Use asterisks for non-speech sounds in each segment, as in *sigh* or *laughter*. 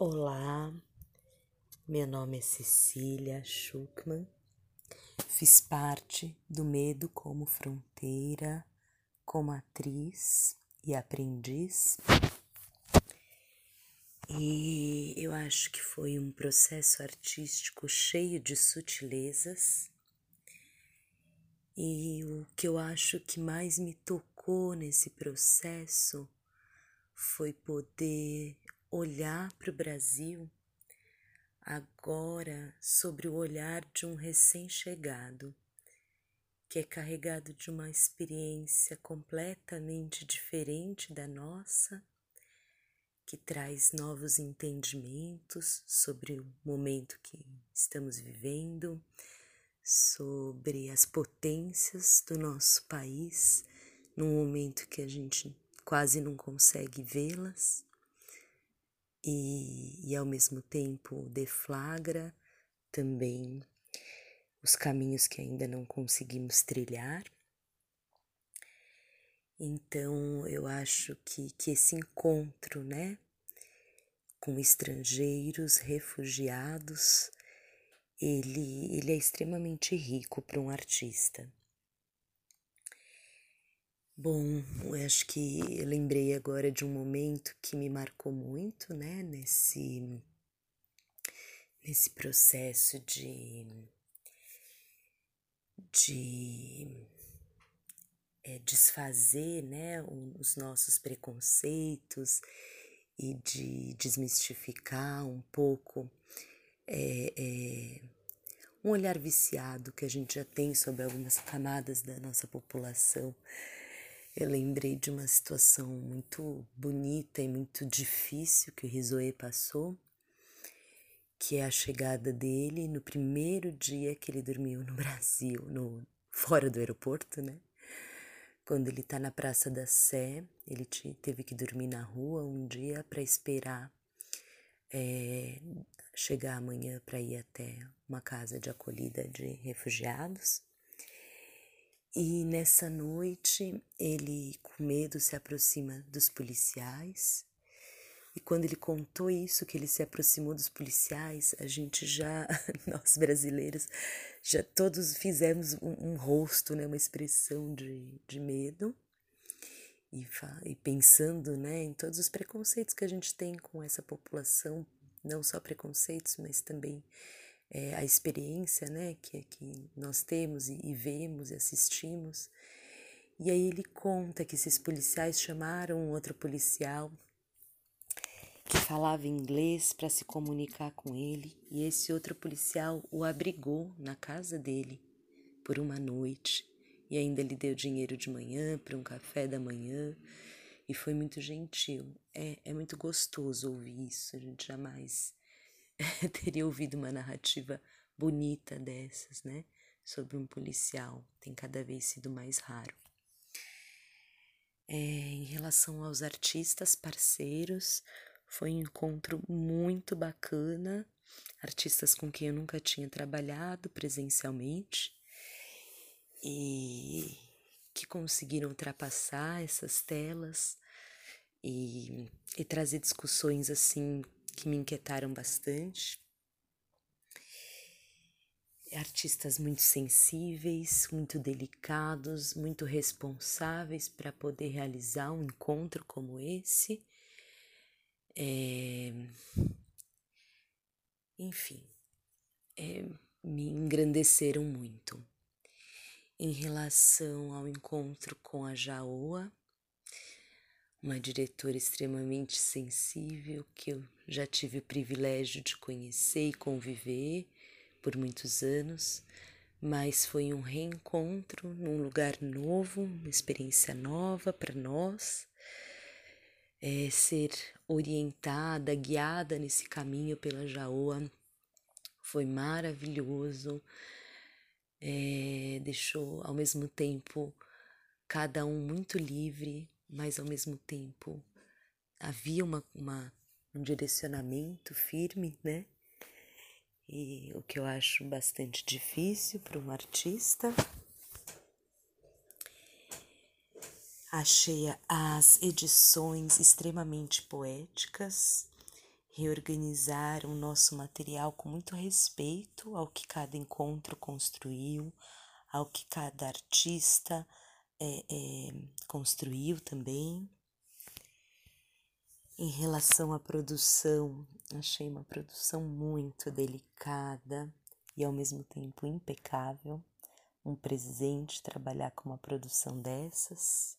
Olá, meu nome é Cecília Schuckman, fiz parte do Medo como Fronteira, como atriz e aprendiz, e eu acho que foi um processo artístico cheio de sutilezas. E o que eu acho que mais me tocou nesse processo foi poder olhar para o Brasil agora sobre o olhar de um recém-chegado que é carregado de uma experiência completamente diferente da nossa, que traz novos entendimentos sobre o momento que estamos vivendo, sobre as potências do nosso país, num momento que a gente quase não consegue vê-las e, e ao mesmo tempo deflagra também os caminhos que ainda não conseguimos trilhar. Então, eu acho que, que esse encontro, né, com estrangeiros, refugiados, ele, ele é extremamente rico para um artista. Bom, eu acho que eu lembrei agora de um momento que me marcou muito, né, nesse, nesse processo de, de é, desfazer, né, os nossos preconceitos e de desmistificar um pouco é, é, um olhar viciado que a gente já tem sobre algumas camadas da nossa população eu lembrei de uma situação muito bonita e muito difícil que o Rizoe passou, que é a chegada dele no primeiro dia que ele dormiu no *laughs* Brasil, no fora do aeroporto, né? Quando ele tá na Praça da Sé, ele teve que dormir na rua um dia para esperar é, chegar amanhã para ir até uma casa de acolhida de refugiados. E nessa noite ele, com medo, se aproxima dos policiais. E quando ele contou isso, que ele se aproximou dos policiais, a gente já, *laughs* nós brasileiros, já todos fizemos um, um rosto, né, uma expressão de, de medo. E, e pensando né, em todos os preconceitos que a gente tem com essa população, não só preconceitos, mas também é, a experiência né, que, que nós temos e, e vemos e assistimos. E aí ele conta que esses policiais chamaram um outro policial que falava inglês para se comunicar com ele, e esse outro policial o abrigou na casa dele por uma noite e ainda lhe deu dinheiro de manhã para um café da manhã e foi muito gentil. É, é muito gostoso ouvir isso, a gente jamais *laughs* teria ouvido uma narrativa bonita dessas, né? Sobre um policial. Tem cada vez sido mais raro. É, em relação aos artistas parceiros, foi um encontro muito bacana. Artistas com quem eu nunca tinha trabalhado presencialmente e que conseguiram ultrapassar essas telas e, e trazer discussões assim que me inquietaram bastante. Artistas muito sensíveis, muito delicados, muito responsáveis para poder realizar um encontro como esse. É... Enfim, é... me engrandeceram muito. Em relação ao encontro com a Jaoa, uma diretora extremamente sensível que eu já tive o privilégio de conhecer e conviver por muitos anos, mas foi um reencontro num lugar novo, uma experiência nova para nós. É, ser orientada, guiada nesse caminho pela Jaoa foi maravilhoso. É, deixou ao mesmo tempo cada um muito livre mas ao mesmo tempo havia uma, uma, um direcionamento firme, né? E o que eu acho bastante difícil para um artista. Achei as edições extremamente poéticas, reorganizar o nosso material com muito respeito ao que cada encontro construiu, ao que cada artista é, é, construiu também. Em relação à produção, achei uma produção muito delicada e ao mesmo tempo impecável. Um presente trabalhar com uma produção dessas.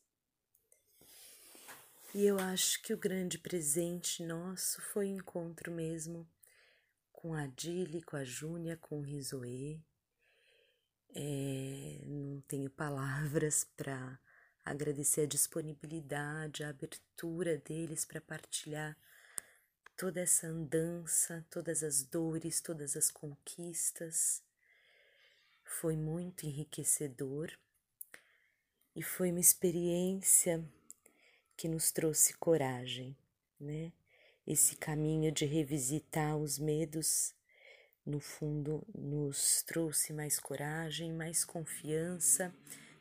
E eu acho que o grande presente nosso foi o encontro mesmo com a Dili, com a Júnia, com o Rizoe. É, não tenho palavras *laughs* para agradecer a disponibilidade, a abertura deles para partilhar toda essa andança, todas as dores, todas as conquistas. Foi muito enriquecedor e foi uma experiência que nos trouxe coragem, né? Esse caminho de revisitar os medos, no fundo, nos trouxe mais coragem, mais confiança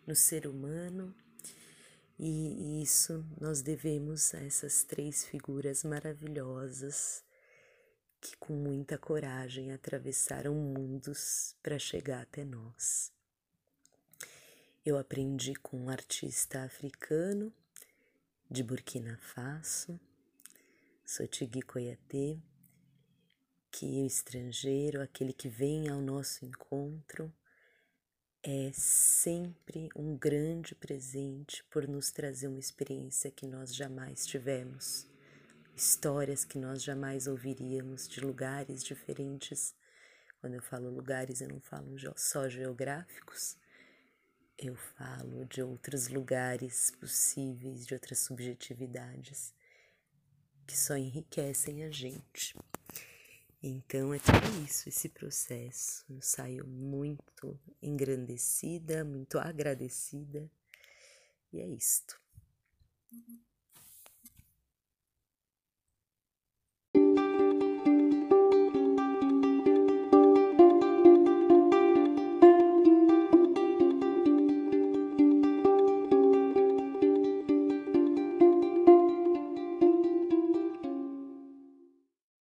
no ser humano e isso nós devemos a essas três figuras maravilhosas que, com muita coragem, atravessaram mundos para chegar até nós. Eu aprendi com um artista africano de Burkina Faso, Sotigui Koyate, que o estrangeiro, aquele que vem ao nosso encontro, é sempre um grande presente por nos trazer uma experiência que nós jamais tivemos, histórias que nós jamais ouviríamos de lugares diferentes. Quando eu falo lugares, eu não falo só geográficos, eu falo de outros lugares possíveis, de outras subjetividades que só enriquecem a gente. Então é tudo isso, esse processo. Eu saio muito engrandecida, muito agradecida, e é isto. Uhum.